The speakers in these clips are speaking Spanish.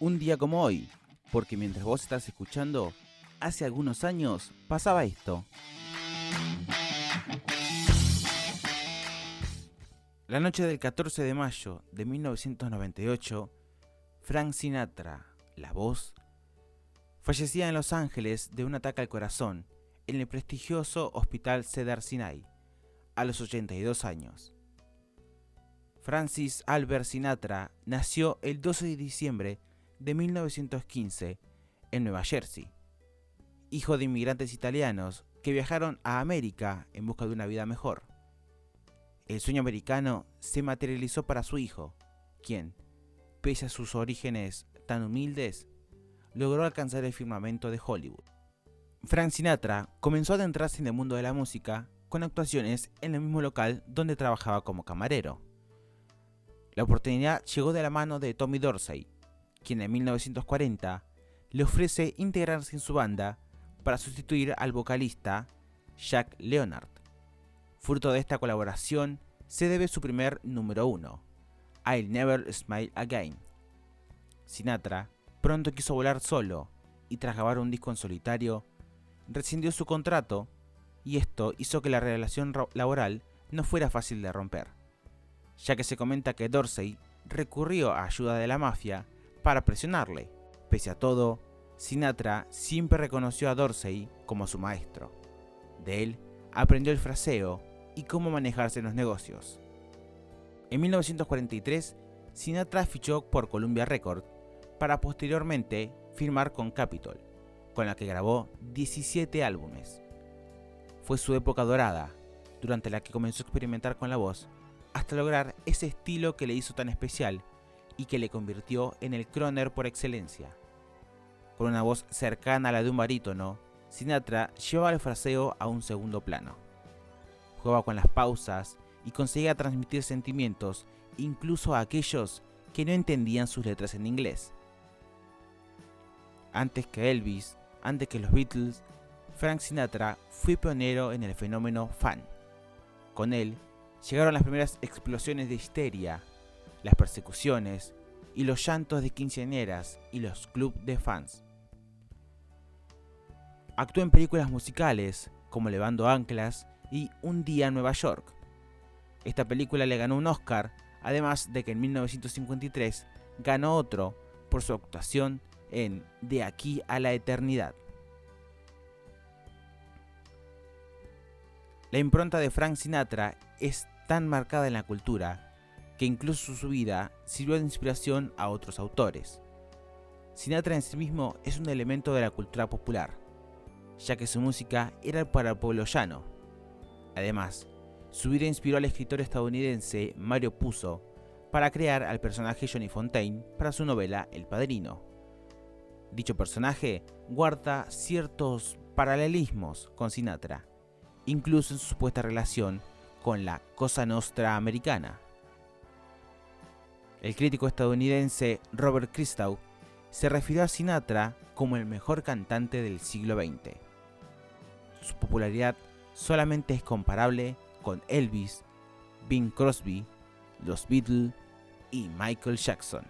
un día como hoy, porque mientras vos estás escuchando, hace algunos años pasaba esto. La noche del 14 de mayo de 1998, Frank Sinatra, la voz, fallecía en Los Ángeles de un ataque al corazón en el prestigioso Hospital Cedar Sinai, a los 82 años. Francis Albert Sinatra nació el 12 de diciembre de 1915 en Nueva Jersey, hijo de inmigrantes italianos que viajaron a América en busca de una vida mejor. El sueño americano se materializó para su hijo, quien, pese a sus orígenes tan humildes, logró alcanzar el firmamento de Hollywood. Frank Sinatra comenzó a adentrarse en el mundo de la música con actuaciones en el mismo local donde trabajaba como camarero. La oportunidad llegó de la mano de Tommy Dorsey, quien en 1940 le ofrece integrarse en su banda para sustituir al vocalista Jack Leonard. Fruto de esta colaboración se debe su primer número uno, I'll Never Smile Again. Sinatra pronto quiso volar solo y tras grabar un disco en solitario, rescindió su contrato y esto hizo que la relación laboral no fuera fácil de romper, ya que se comenta que Dorsey recurrió a ayuda de la mafia para presionarle. Pese a todo, Sinatra siempre reconoció a Dorsey como su maestro. De él aprendió el fraseo y cómo manejarse en los negocios. En 1943, Sinatra fichó por Columbia Records para posteriormente firmar con Capitol, con la que grabó 17 álbumes. Fue su época dorada, durante la que comenzó a experimentar con la voz, hasta lograr ese estilo que le hizo tan especial y que le convirtió en el croner por excelencia. Con una voz cercana a la de un barítono, Sinatra llevaba el fraseo a un segundo plano. Jugaba con las pausas y conseguía transmitir sentimientos incluso a aquellos que no entendían sus letras en inglés. Antes que Elvis, antes que los Beatles, Frank Sinatra fue pionero en el fenómeno fan. Con él llegaron las primeras explosiones de histeria, las persecuciones y los llantos de quinceañeras y los clubes de fans. Actuó en películas musicales como Levando Anclas y Un día en Nueva York. Esta película le ganó un Oscar, además de que en 1953 ganó otro por su actuación en De aquí a la eternidad. La impronta de Frank Sinatra es tan marcada en la cultura que incluso su vida sirvió de inspiración a otros autores. Sinatra en sí mismo es un elemento de la cultura popular, ya que su música era para el pueblo llano. Además, su vida inspiró al escritor estadounidense Mario Puzo para crear al personaje Johnny Fontaine para su novela El Padrino. Dicho personaje guarda ciertos paralelismos con Sinatra, incluso en su supuesta relación con la Cosa Nostra americana. El crítico estadounidense Robert Christgau se refirió a Sinatra como el mejor cantante del siglo XX. Su popularidad solamente es comparable con Elvis, Bing Crosby, los Beatles y Michael Jackson.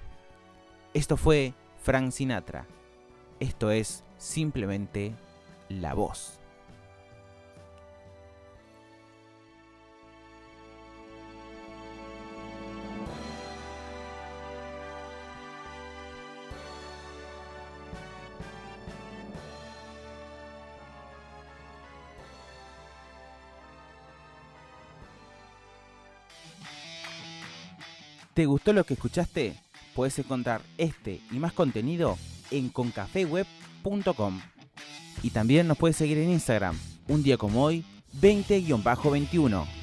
Esto fue Frank Sinatra. Esto es simplemente la voz. ¿Te gustó lo que escuchaste? Puedes encontrar este y más contenido en concafeweb.com. Y también nos puedes seguir en Instagram, un día como hoy, 20-21.